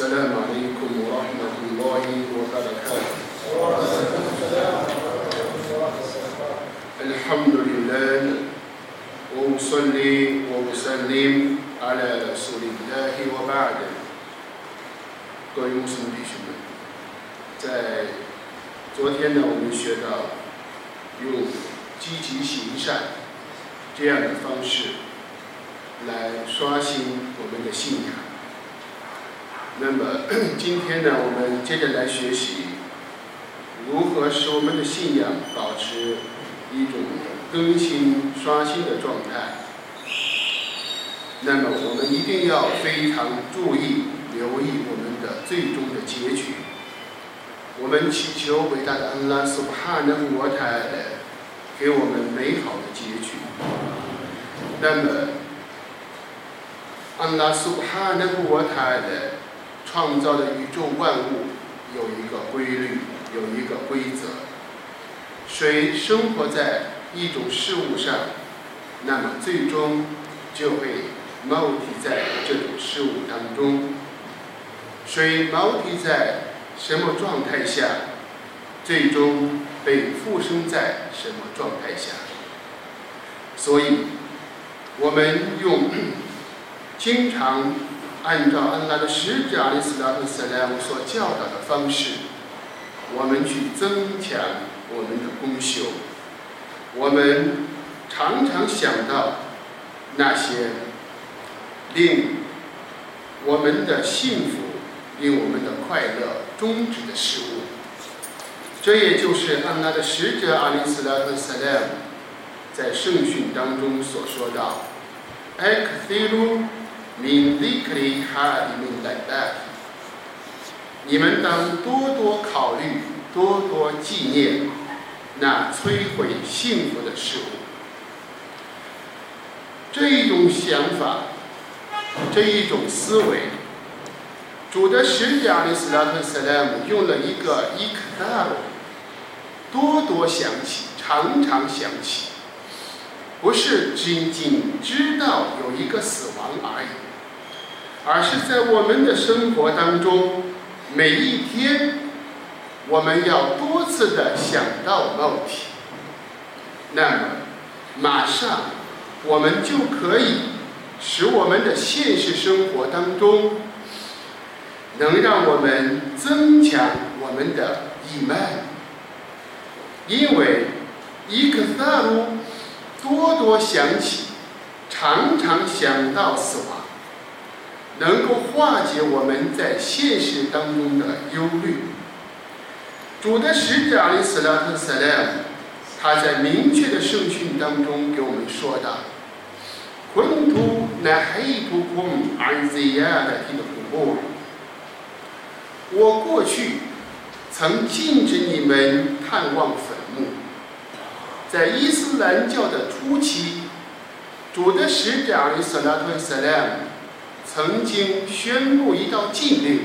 السلام عليكم ورحمة الله وبركاته الحمد لله وأصلي وأسلم على رسول الله وبعد 各位穆斯林弟兄们，在昨天呢，我们学到用积极行善这样的方式来刷新我们的信仰。 那么 今天呢，我们接着来学习如何使我们的信仰保持一种更新刷新的状态。那么我们一定要非常注意、留意我们的最终的结局。我们祈求伟大的安拉苏哈纳沃泰给我们美好的结局。那么安拉苏哈纳沃泰的创造的宇宙万物有一个规律，有一个规则。谁生活在一种事物上，那么最终就会锚定在这种事物当中。谁锚定在什么状态下，最终被附生在什么状态下。所以，我们用经常。按照安拉的使者阿里斯拉特斯莱姆所教导的方式，我们去增强我们的功修。我们常常想到那些令我们的幸福、令我们的快乐终止的事物。这也就是安拉的使者阿里斯拉特斯莱姆在圣训当中所说到：“艾克菲鲁。” Min zikri hadi min laddat，你们当多多考虑，多多纪念那摧毁幸福的事物。这一种想法，这一种思维，主的使者阿里斯拉特斯莱姆用了一个伊克达罗，多多想起，常常想起，不是仅仅知道有一个死亡而已。而是在我们的生活当中，每一天，我们要多次的想到肉体，那么，马上，我们就可以使我们的现实生活当中，能让我们增强我们的义卖，因为伊克萨鲁多多想起，常常想到死亡。能够化解我们在现实当中的忧虑。主的使者阿里斯拉特塞莱姆，他在明确的圣训当中给我们说的：“昆图那黑图空安吉亚的这个部我过去曾禁止你们探望坟。在伊斯兰教的初期，主的使者阿里斯拉特塞莱姆。曾经宣布一道禁令，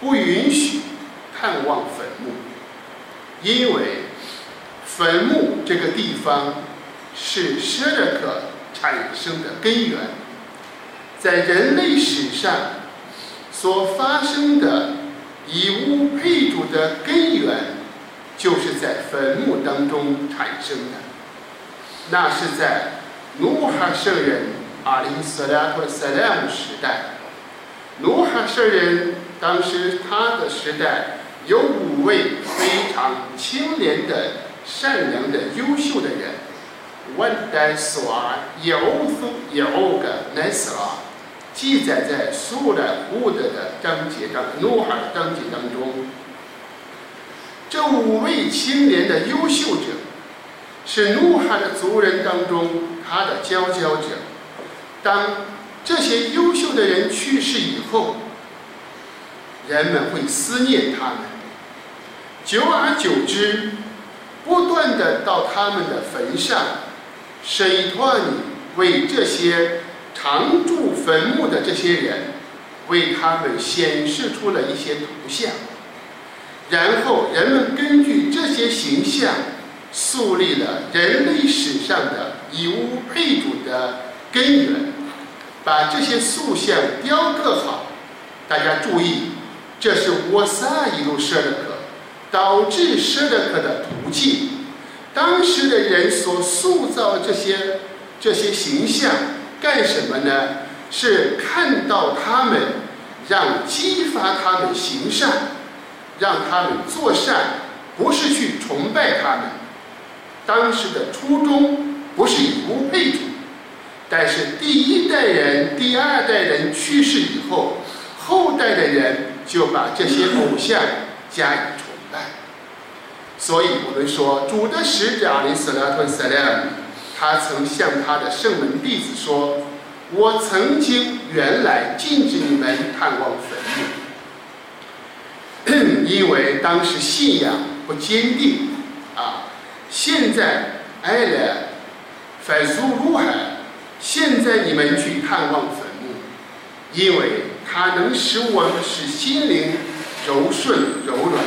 不允许探望坟墓，因为坟墓这个地方是舍勒克产生的根源，在人类史上所发生的以物配主的根源，就是在坟墓当中产生的，那是在努哈圣人。阿里斯拉和塞莱姆时代，努哈圣人当时他的时代有五位非常清廉的、善良的、优秀的人。万代索尔有苏有个奈斯拉，记载在苏兰乌德的章节当努哈的章节当中。这五位青年的优秀者，是努哈的族人当中他的佼佼者。当这些优秀的人去世以后，人们会思念他们，久而久之，不断的到他们的坟上，审托你为这些常住坟墓的这些人，为他们显示出了一些图像，然后人们根据这些形象，树立了人类史上的以物配主的根源。把这些塑像雕刻好，大家注意，这是沃萨一路舍的克，导致舍的克的途径。当时的人所塑造这些这些形象干什么呢？是看到他们，让激发他们行善，让他们做善，不是去崇拜他们。当时的初衷不是以物配主，但是第一代人、第二代人去世以后，后代的人就把这些偶像加以崇拜。所以我们说，主的使者阿里斯拉特塞勒姆，他曾向他的圣门弟子说。我曾经原来禁止你们探望坟墓，因为当时信仰不坚定啊。现在爱了反苏入海，现在你们去探望坟墓，因为它能使我们使心灵柔顺柔软，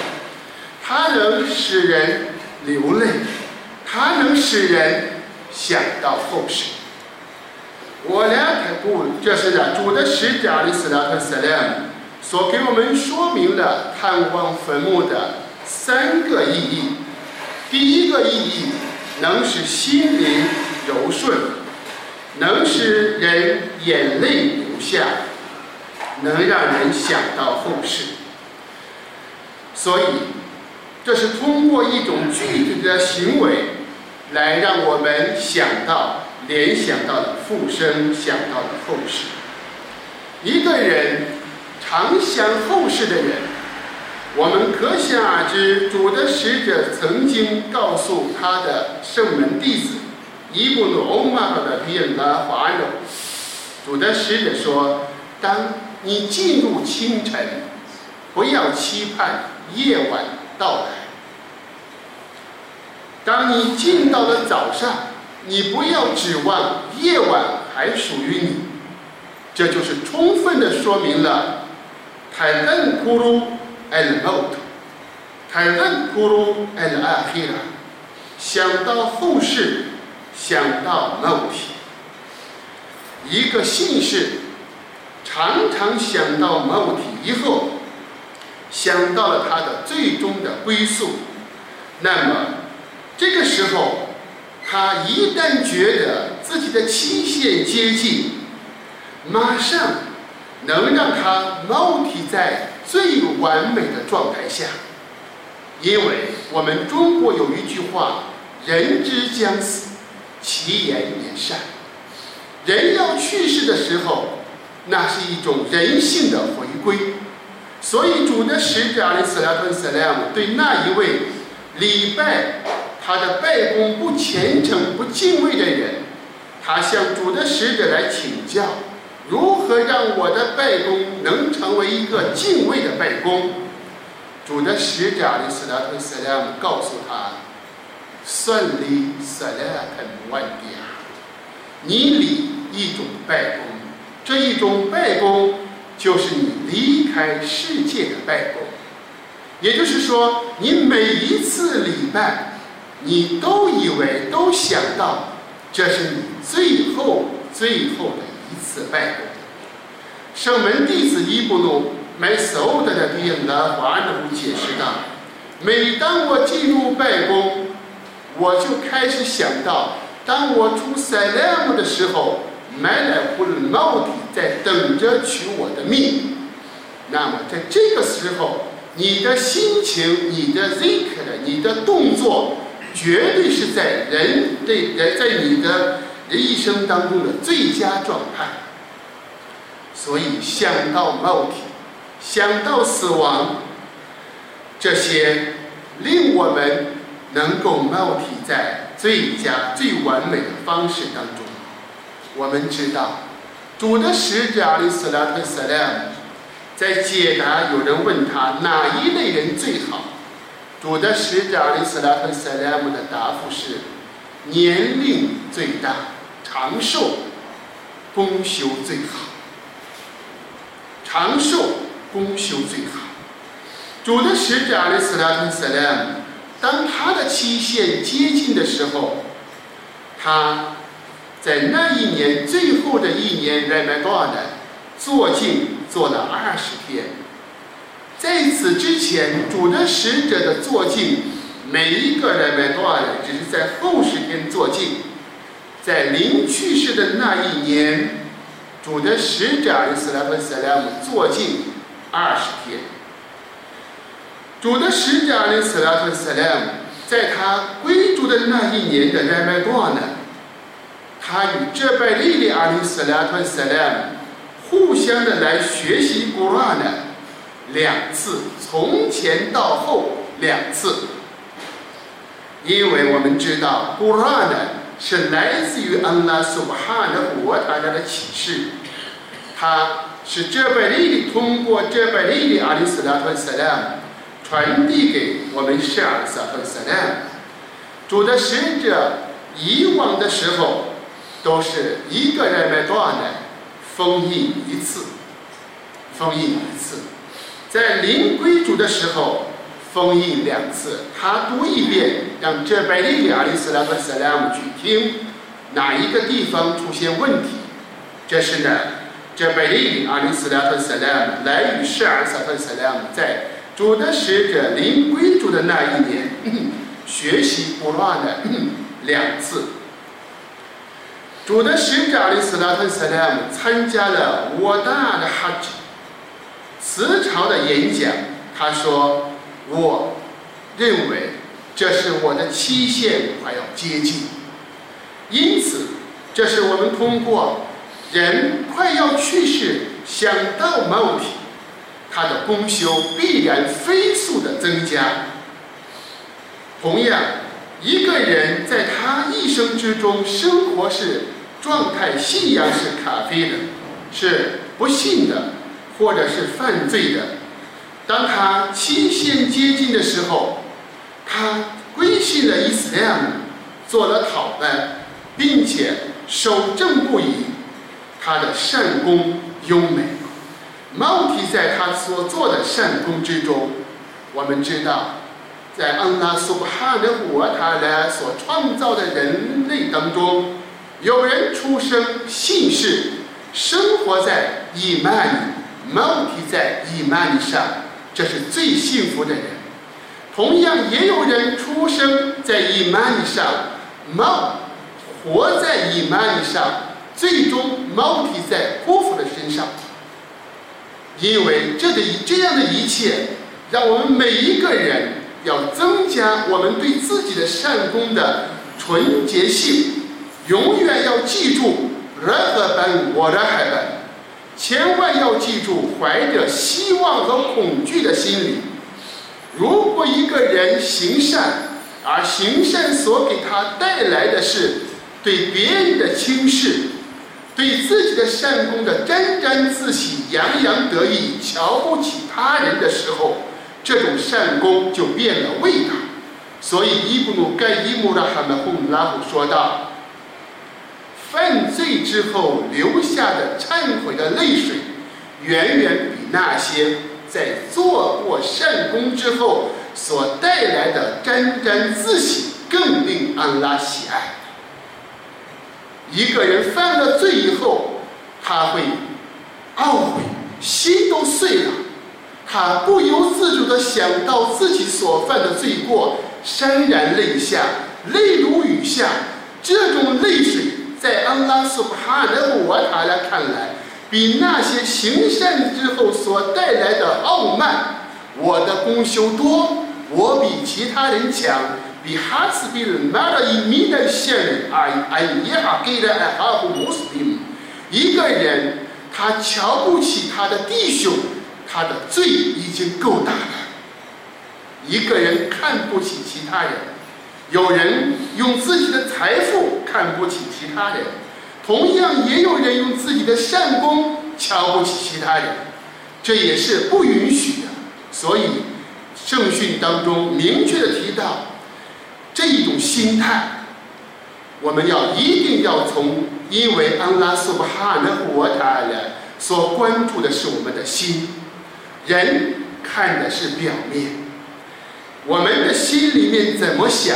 它能使人流泪，它能使人想到后世。我俩开布，这是呢主的使者的斯拉特斯莱姆所给我们说明了探望坟墓的三个意义。第一个意义，能使心灵柔顺，能使人眼泪流下，能让人想到后世。所以，这是通过一种具体的行为，来让我们想到。联想到的复生，想到的后世。一个人常想后世的人，我们可想而知，主的使者曾经告诉他的圣门弟子伊布努欧玛的比恩拉华罗，主的使者说：“当你进入清晨，不要期盼夜晚到来；当你进到了早上。”你不要指望夜晚还属于你，这就是充分的说明了泰恩库鲁艾尔莫特，泰恩库鲁艾尔阿希拉，想到后世，想到某体，一个姓氏常常想到某体以后，想到了他的最终的归宿，那么这个时候。他一旦觉得自己的期限接近，马上能让他肉体在最完美的状态下。因为我们中国有一句话：“人之将死，其言也善。”人要去世的时候，那是一种人性的回归。所以主的使者阿里斯拉顿斯莱姆对那一位礼拜。他的拜功不虔诚、不敬畏的人，他向主的使者来请教，如何让我的拜功能成为一个敬畏的拜功？主的使者的斯拉特斯拉姆告诉他：“算理斯拉肯万点，你理一种拜功，这一种拜功就是你离开世界的拜功，也就是说，你每一次礼拜。”你都以为都想到，这是你最后最后的一次拜功。圣门弟子伊布努买所有的弟兄的华人解释道：每当我进入拜功，我就开始想到，当我出塞莱姆的时候，买来布的帽底在等着取我的命。那么在这个时候，你的心情、你的 zikr、你的动作。绝对是在人对人在你的人一生当中的最佳状态。所以想到冒体，想到死亡，这些令我们能够冒体在最佳最完美的方式当中。我们知道，主的使者阿里斯拉特斯莱姆在解答有人问他哪一类人最好。主的使者里斯拉特塞莱姆的答复是：年龄最大、长寿、功修最好。长寿、功修最好。主的使者阿里斯拉特塞莱姆，当他的期限接近的时候，他在那一年最后的一年，来麦高尔做镜做了二十天。在此之前，主的使者的做镜，每一个人们多少人只是在后十天做镜。在临去世的那一年，主的使者伊斯兰和塞拉姆做镜二十天。主的使者伊斯兰和塞拉姆在他归主的那一年的人们多呢？他与这拜利利阿里斯拉特塞拉姆互相的来学习古兰呢两次，从前到后两次，因为我们知道古兰呢。是来自于安拉苏巴哈的古瓦塔的启示，他是这拜利的通过这拜利的阿里斯拉和萨拉传递给我们沙尔萨和萨拉。主的使者以往的时候都是一个人来断的封印一次，封印一次，在临归主的时候。封印两次，他读一遍，让这拜利亚里斯拉和萨拉姆去听，哪一个地方出现问题？这是呢，这拜利亚里斯拉和萨拉姆来与舍尔萨和萨拉姆在主的使者临归主的那一年学习不乱的两次。主的使者阿里斯拉和萨拉姆参加了我大的哈吉辞朝的演讲，他说。我认为这是我的期限快要接近，因此，这是我们通过人快要去世想到某体，他的功修必然飞速的增加。同样，一个人在他一生之中生活是状态信仰是咖啡的，是不信的，或者是犯罪的。当他期限接近的时候，他归信了伊斯兰，做了讨办，并且守正不移，他的善功优美。毛提在他所做的善功之中，我们知道，在安拉苏哈的活他的所创造的人类当中，有人出生信士，生活在伊曼里，毛提在伊曼里上。这是最幸福的人。同样，也有人出生在伊曼上，猫活在伊曼上，最终猫体在波夫的身上。因为这个这样的一切，让我们每一个人要增加我们对自己的善功的纯洁性。永远要记住，人和本我的海本。千万要记住，怀着希望和恐惧的心理。如果一个人行善，而行善所给他带来的是对别人的轻视，对自己的善功的沾沾自喜、洋洋得意、瞧不起他人的时候，这种善功就变了味道。所以伊布努盖伊姆拉哈的洪拉姆说道。犯罪之后留下的忏悔的泪水，远远比那些在做过善功之后所带来的沾沾自喜更令安拉喜爱。一个人犯了罪以后，他会懊悔，心都碎了，他不由自主地想到自己所犯的罪过，潸然泪下，泪如雨下，这种泪水。在安拉苏哈的我塔来看来，比那些行善之后所带来的傲慢，我的功修多，我比其他人强，比哈斯比人拿了一米的线，哎哎也好给了哎哈布穆斯林。一个人他瞧不起他的弟兄，他的罪已经够大了。一个人看不起其他人。有人用自己的财富看不起其他人，同样也有人用自己的善功瞧不起其他人，这也是不允许的。所以圣训当中明确的提到，这一种心态，我们要一定要从，因为安拉苏巴哈的活他人所关注的是我们的心，人看的是表面，我们的心里面怎么想？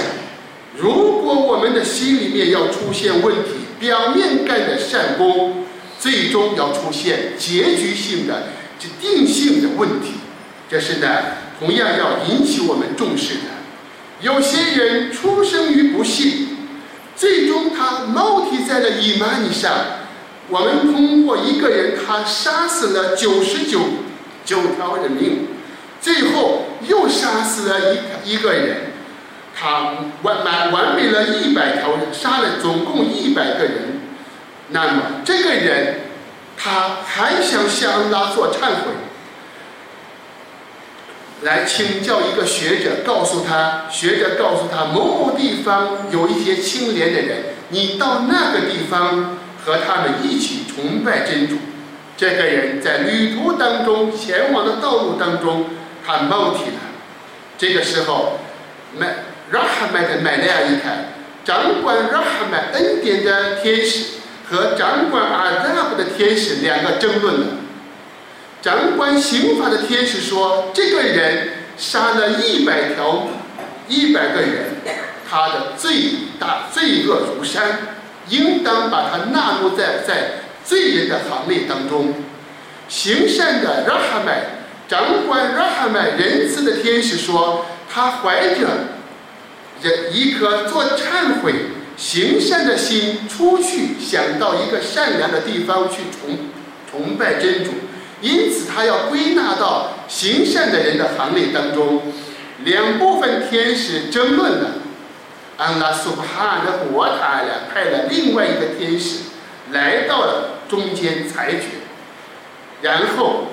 如果我们的心里面要出现问题，表面干的善功，最终要出现结局性的、这定性的问题。这是呢，同样要引起我们重视的。有些人出生于不幸，最终他冒替在了伊玛尼上。我们通过一个人，他杀死了九十九九条人命，最后又杀死了一一个人，他完完完美了一百条人，杀了总共一百个人。那么这个人，他还想向拉做忏悔，来请教一个学者，告诉他，学者告诉他某某地方有一些清廉的人，你到那个地方。和他们一起崇拜真主。这个人在旅途当中，前往的道路当中，他冒体了。这个时候，麦拉哈麦的麦利亚一看，掌管拉哈麦恩典的天使和掌管阿扎布的天使两个争论了。掌管刑法的天使说：“这个人杀了一百条，一百个人，他的罪大，罪恶如山。”应当把他纳入在在罪人的行列当中。行善的拉哈麦，掌管拉哈麦仁慈的天使说，他怀着人一颗做忏悔、行善的心出去，想到一个善良的地方去崇崇拜真主，因此他要归纳到行善的人的行列当中。两部分天使争论了。安拉苏巴汗的国塔呀，派了另外一个天使来到了中间裁决，然后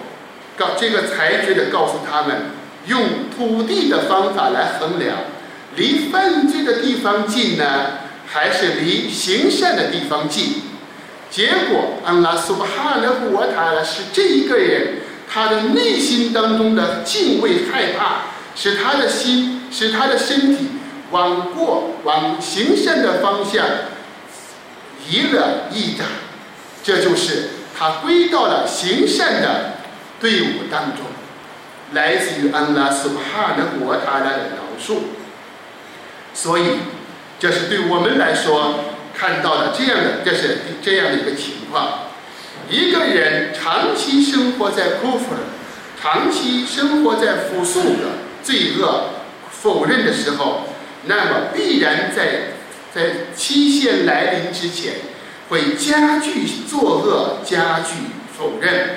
告这个裁决的告诉他们，用土地的方法来衡量，离犯罪的地方近呢，还是离行善的地方近？结果安拉苏巴汗的国塔拉，是这一个人他的内心当中的敬畏害怕，使他的心，使他的身体。往过往行善的方向移了一掌，这就是他归到了行善的队伍当中，来自于安拉苏哈的国他的描述。所以，这是对我们来说看到了这样的，这是这样的一个情况：一个人长期生活在库弗尔，长期生活在负数的罪恶否认的时候。那么必然在在期限来临之前，会加剧作恶，加剧否认，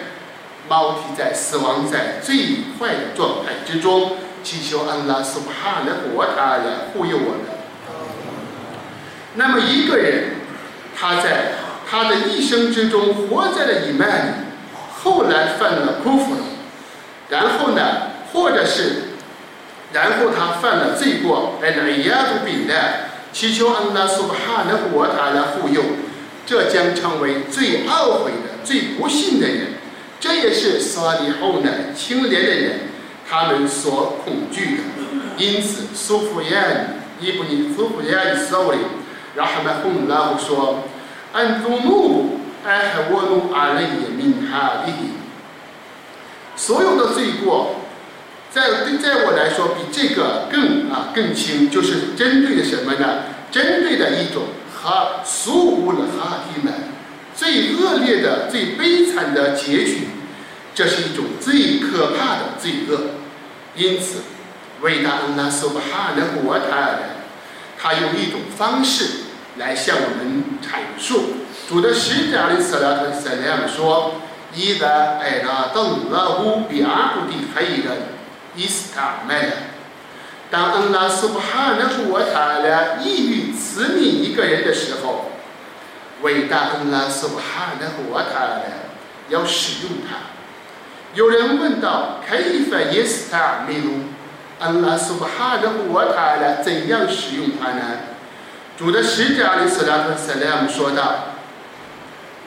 猫体在死亡在最坏的状态之中，祈求安拉苏哈的国他来护佑我们。那么一个人，他在他的一生之中活在了以曼里，后来犯了辜负，然后呢，或者是。然后他犯了罪过，来了亚杜比的，祈求安拉苏巴哈的国他来护佑，这将成为最懊悔的、最不幸的人。这也是萨利后呢清廉的人他们所恐惧的。因此，苏福彦伊布尼苏福彦苏里，然后呢，洪拉夫说：“安祖努埃海沃努阿雷耶明哈利，所有的罪过。”在对，在我来说，比这个更啊更轻，就是针对的什么呢？针对的一种哈苏乌的哈提们最恶劣的、最悲惨的结局，这是一种最可怕的罪恶。因此，伟大安拉苏巴哈的国他他用一种方式来向我们阐述主的使者的斯拉特斯拉姆说：“伊达艾拉登拉乌比阿古蒂黑人。”伊斯塔麦的，当恩拉苏布哈纳古瓦塔拉意欲赐命一个人的时候，伟大恩拉苏布哈纳古瓦塔拉要使用它。有人问道：“凯伊法伊斯塔米鲁，恩拉苏布哈纳古瓦塔怎样使用它呢？”主的使者阿里斯拉和塞莱姆说道：“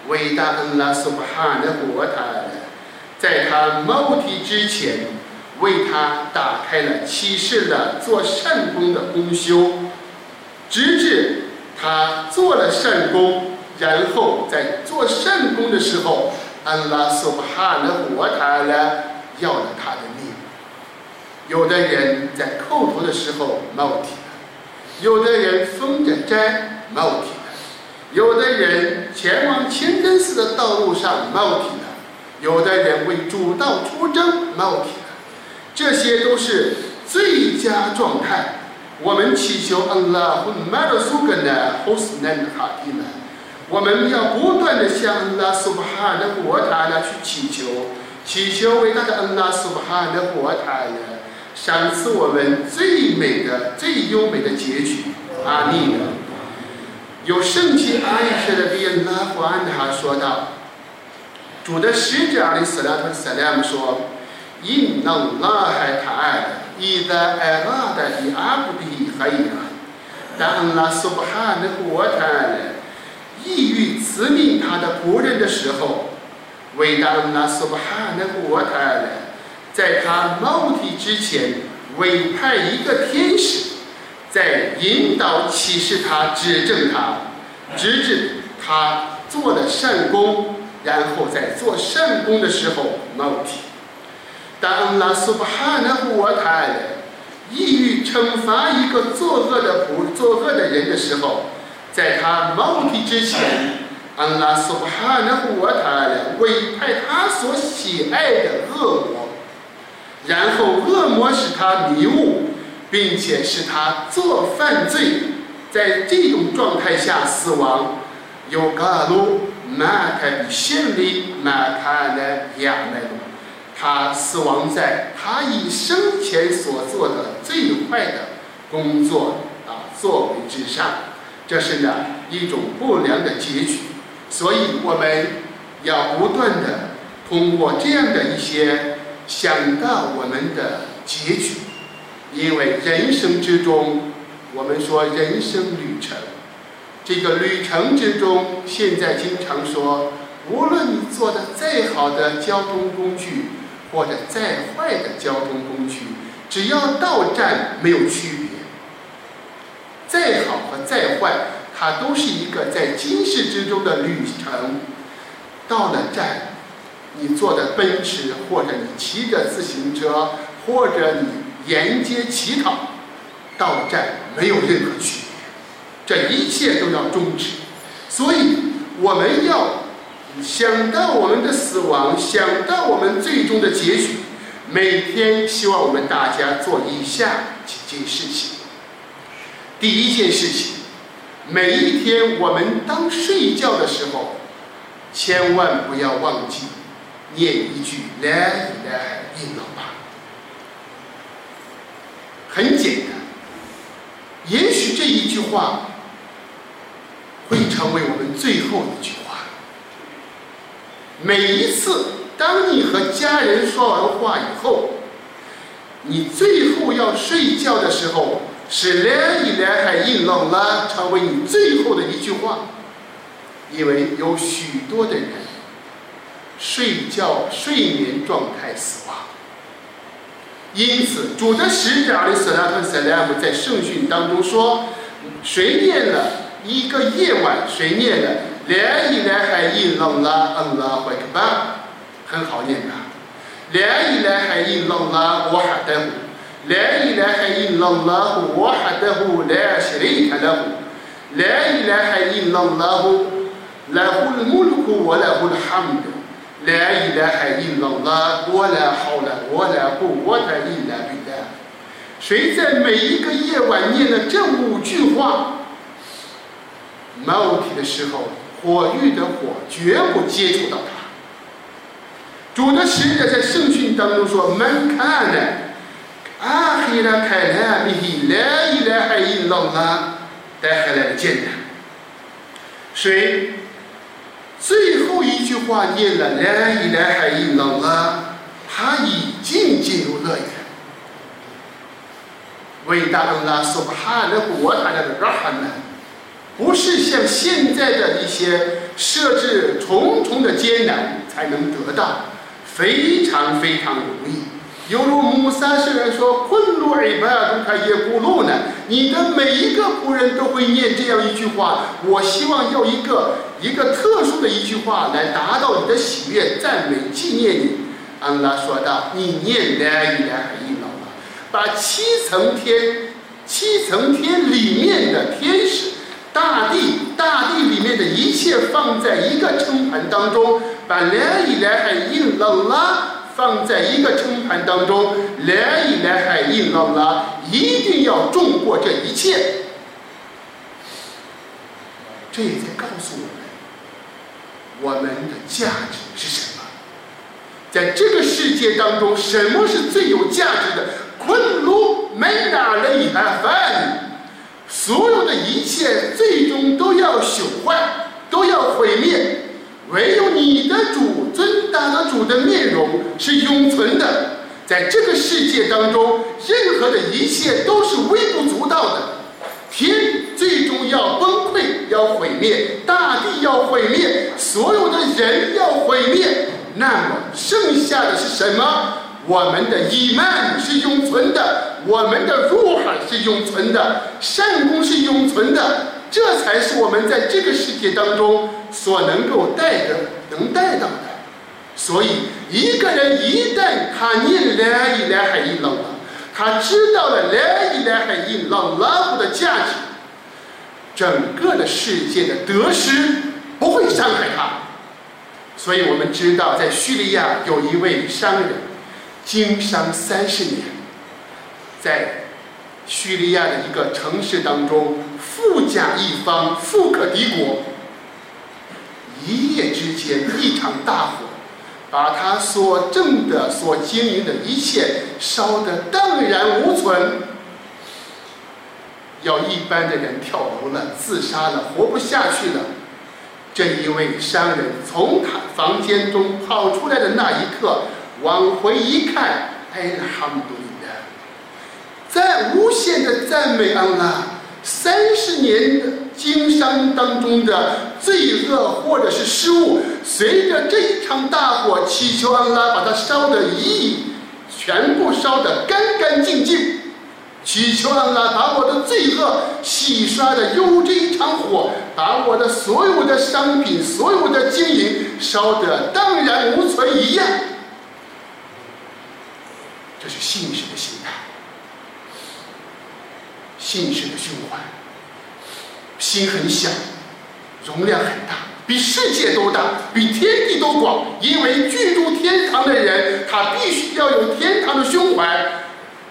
伟大恩拉苏布哈纳古瓦塔，在他冒体之前。”为他打开了启示了做善功的功修，直至他做了善功，然后在做善功的时候，安拉苏巴哈的活他呢要了他的命。有的人在叩头的时候冒体了，有的人封着斋冒体了，有的人前往清真寺的道路上冒体了，有的人为主道出征冒体了，这些都是最佳状态。我们祈求安拉和马尔苏格呢，或是南哈蒂呢，我们要不断的向安拉苏巴哈的国塔呢去祈求，祈求伟大的安拉苏巴哈的国塔呢，赏赐我们最美的、最优美的结局。阿弥。有圣经阿伊舍的比拉胡安哈说道：“主的使者阿里斯拉特萨拉姆说，因能拉海塔爱。”伊达艾拉的伊阿布比海呀，当拉苏巴哈的国泰意欲赐命他的仆人的时候，为当拉苏巴哈的国泰在他冒体之前委派一个天使，在引导启示他指正他，直至他做了善功，然后在做善功的时候冒体。当拉苏巴哈的国泰意欲惩罚一个作恶的不作恶的人的时候，在他冒体之前，安拉苏巴哈纳胡瓦塔委派他所喜爱的恶魔，然后恶魔使他迷雾，并且使他做犯罪，在这种状态下死亡。有嘎鲁马开比心里马开的亚麦鲁。他死亡在他以生前所做的最坏的工作啊作为之上，这是呢一种不良的结局。所以我们要不断的通过这样的一些想到我们的结局，因为人生之中，我们说人生旅程，这个旅程之中，现在经常说，无论你做的再好的交通工具。或者再坏的交通工具，只要到站没有区别。再好和再坏，它都是一个在今世之中的旅程。到了站，你坐的奔驰，或者你骑着自行车，或者你沿街乞讨，到站没有任何区别。这一切都要终止。所以我们要。想到我们的死亡，想到我们最终的结局，每天希望我们大家做以下几件事情。第一件事情，每一天我们当睡觉的时候，千万不要忘记念一句“来来印老吧”。很简单，也许这一句话会成为我们最后一句话。每一次，当你和家人说完话以后，你最后要睡觉的时候，是连一连海印到了成为你最后的一句话，因为有许多的人睡觉睡眠状态死亡，因此主的使者阿里斯拉特塞莱姆在圣训当中说，谁念了？一个夜晚，谁念的连一连海印到了嗯了怀克巴，很好念的，连一连海印到了我喊德姆。لا إله إلا الله وحده لا شريك له لا إله إلا الله له الملك وله الحمد لا إله إلا الله ولا حول ولا قوة إلا بالله 谁在每一个夜晚念了这五句话冒体的时候，火域的火绝不接触到他。主的使者在圣训当中说：“Mankind。”呢，阿黑拉开拉米希来伊拉海伊老拉带回来的艰难。谁最后一句话念了来伊拉海伊老拉，他已经进入乐园。伟大的拉苏哈的国，他的拉哈呢？”不是像现在的一些设置重重的艰难才能得到，非常非常容易。犹如穆萨圣人说：“昆路尔巴杜卡耶古路呢？你的每一个仆人都会念这样一句话。我希望用一个一个特殊的一句话来达到你的喜悦、赞美、纪念你。”安拉说道：“你念来一来一老把七层天、七层天里面的天使。”大地，大地里面的一切放在一个称盘当中，把来以来海印拉拉放在一个称盘当中，来一来海印拉拉一定要重过这一切。这也在告诉我们，我们的价值是什么？在这个世界当中，什么是最有价值的？昆卢没哪了一盘饭。所有的一切最终都要朽坏，都要毁灭。唯有你的主尊大的主的面容是永存的。在这个世界当中，任何的一切都是微不足道的。天最终要崩溃，要毁灭；大地要毁灭，所有的人要毁灭。那么剩下的是什么？我们的伊曼是永存的，我们的入海是永存的，善功是永存的，这才是我们在这个世界当中所能够带的、能带到的。所以，一个人一旦他念来一来海伊朗拉，他知道了来一来海伊朗拉的价值，整个的世界的得失不会伤害他。所以我们知道，在叙利亚有一位商人。经商三十年，在叙利亚的一个城市当中，富甲一方，富可敌国。一夜之间，一场大火，把他所挣的、所经营的一切烧得荡然无存。要一般的人跳楼了、自杀了、活不下去了。这一位商人从他房间中跑出来的那一刻。往回一看，哎，哈姆，在无限的赞美安拉，三十年的经商当中的罪恶或者是失误，随着这一场大火，祈求安拉把它烧得一，全部烧得干干净净，祈求安拉把我的罪恶洗刷的如这一场火，把我的所有的商品、所有的经营烧得荡然无存一样。这是信使的心态，信使的胸怀，心很小，容量很大，比世界都大，比天地都广。因为居住天堂的人，他必须要有天堂的胸怀。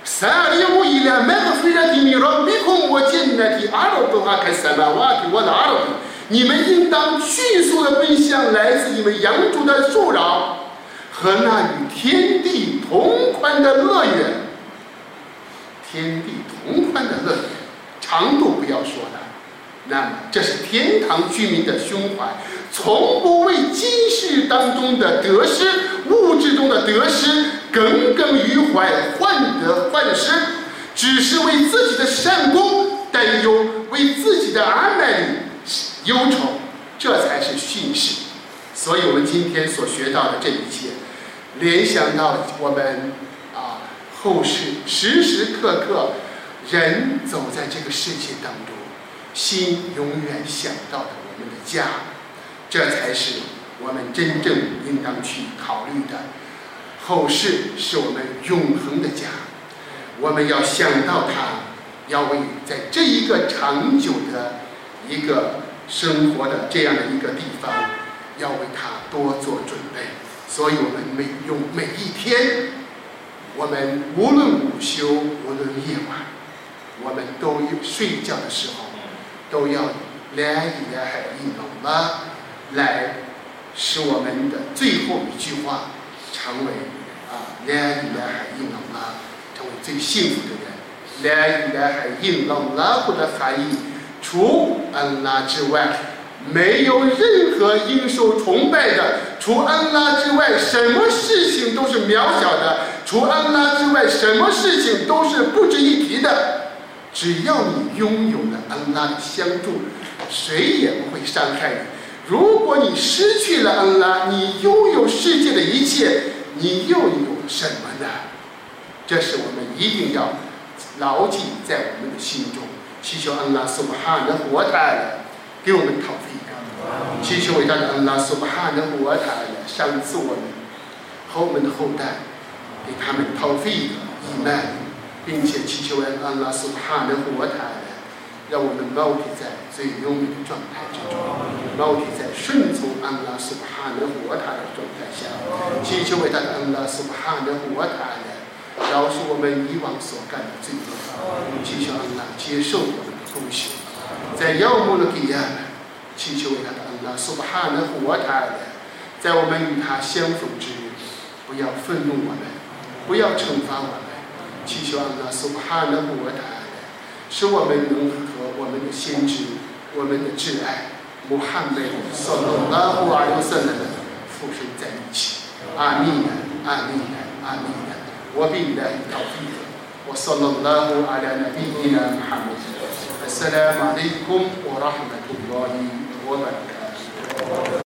三里五一两，麦克虽然地米罗，米空我见那地阿罗多哈开三万瓦的我的阿罗比，你们应当迅速的奔向来自你们养主的树饶。和那与天地同宽的乐园，天地同宽的乐园，长度不要说了。那么，这是天堂居民的胸怀，从不为今世当中的得失、物质中的得失耿耿于怀、患得患失，只是为自己的善功担忧，为自己的安美忧愁，这才是训示。所以我们今天所学到的这一切。联想到我们，后世时时刻刻，人走在这个世界当中，心永远想到的我们的家，这才是我们真正应当去考虑的。后世是我们永恒的家，我们要想到它，要为在这一个长久的一个生活的这样的一个地方，要为它多做准备。所以我们每用每一天，们无论午休，无论夜晚，我们都有睡觉的时候，都要来一来海印懂吗？来使我们的最后一句话成为啊来一来海印懂吗？成为最幸福的人。来一来海印懂吗？或者含义，除安拉之外。没有任何应受崇拜的，除安拉之外，什么事情都是渺小的；除安拉之外，什么事情都是不值一提的。只要你拥有了安拉的相助，谁也不会伤害你。如果你失去了安拉，你拥有世界的一切，你又有什么呢？这是我们一定要牢记在我们的心中。祈求安拉苏巴哈的活态。给我们讨费，祈求伟大的安拉苏巴哈的活态赏赐我们和我们的后代，给他们讨费的伊曼，并且祈求安拉苏巴哈的活态让我们锚定在最优美的状态之中，锚定在顺从安拉苏巴哈的活他的状态下，祈求伟大的安拉苏巴哈的活他的饶恕我们以往所干的罪恶，祈求安拉接受我们的贡献，在耀目的给亚，祈求伟大的安拉苏巴哈的活他的，在我们与他相逢之日，不要愤怒我们，不要惩罚我们，祈求安拉苏巴哈的活他的，使我们能。我们的先知，我们的挚爱，穆罕默德（所罗拉胡阿尤瑟的附身在一起。阿弥陀，阿弥陀，阿弥陀。我比来逃避的，我所罗拉胡阿拉那比伊那穆罕默德。السلام عليكم ورحمة الله woman comes.